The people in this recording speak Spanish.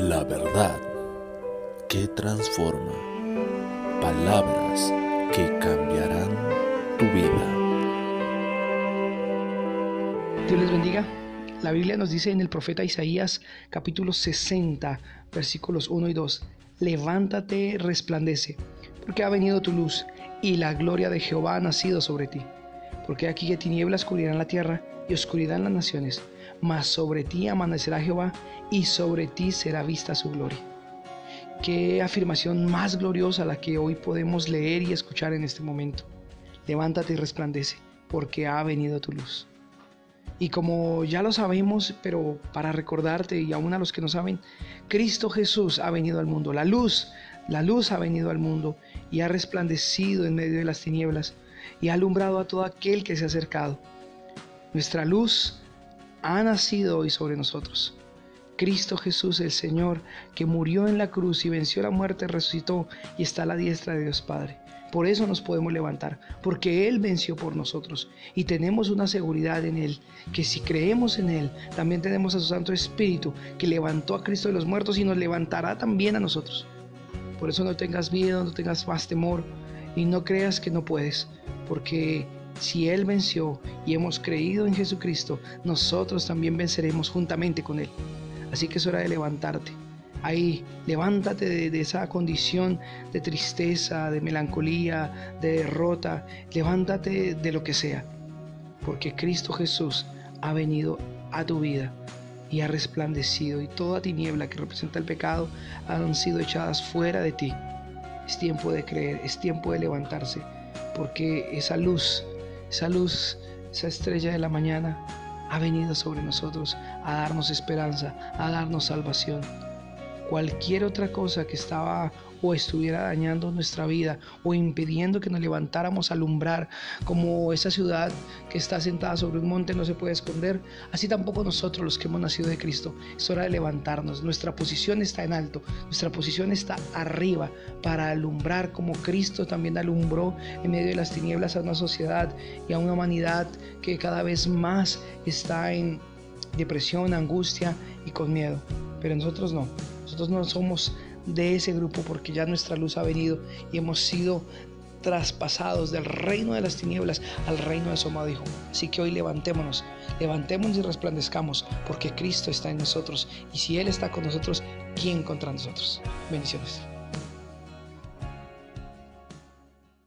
La verdad que transforma. Palabras que cambiarán tu vida. Dios les bendiga. La Biblia nos dice en el profeta Isaías capítulo 60 versículos 1 y 2. Levántate, resplandece, porque ha venido tu luz y la gloria de Jehová ha nacido sobre ti. Porque aquí que tinieblas cubrirán la tierra y oscuridad las naciones mas sobre ti amanecerá Jehová y sobre ti será vista su gloria. Qué afirmación más gloriosa la que hoy podemos leer y escuchar en este momento. Levántate y resplandece, porque ha venido tu luz. Y como ya lo sabemos, pero para recordarte y aún a los que no saben, Cristo Jesús ha venido al mundo. La luz, la luz ha venido al mundo y ha resplandecido en medio de las tinieblas y ha alumbrado a todo aquel que se ha acercado. Nuestra luz ha nacido hoy sobre nosotros. Cristo Jesús el Señor, que murió en la cruz y venció la muerte, resucitó y está a la diestra de Dios Padre. Por eso nos podemos levantar, porque Él venció por nosotros y tenemos una seguridad en Él, que si creemos en Él, también tenemos a su Santo Espíritu, que levantó a Cristo de los muertos y nos levantará también a nosotros. Por eso no tengas miedo, no tengas más temor y no creas que no puedes, porque si Él venció y hemos creído en Jesucristo, nosotros también venceremos juntamente con Él. Así que es hora de levantarte. Ahí, levántate de, esa condición de tristeza, de melancolía, de derrota. Levántate de lo que sea. Porque Cristo Jesús ha venido a tu vida y ha resplandecido y toda tiniebla que representa el pecado han sido echadas fuera de ti. Es tiempo de creer, es tiempo de levantarse, porque esa luz esa luz, esa estrella de la mañana ha venido sobre nosotros a darnos esperanza, a darnos salvación. Cualquier otra cosa que estaba o estuviera dañando nuestra vida o impidiendo que nos levantáramos a alumbrar como esa ciudad que está sentada sobre un monte no se puede esconder, así tampoco nosotros los que hemos nacido de Cristo. Es hora de levantarnos. Nuestra posición está en alto, nuestra posición está arriba para alumbrar como Cristo también alumbró en medio de las tinieblas a una sociedad y a una humanidad que cada vez más está en depresión, angustia y con miedo. Pero nosotros no. Nosotros no somos de ese grupo porque ya nuestra luz ha venido y hemos sido traspasados del reino de las tinieblas al reino de su amado Hijo. Así que hoy levantémonos, levantémonos y resplandezcamos porque Cristo está en nosotros y si Él está con nosotros, ¿quién contra nosotros? Bendiciones.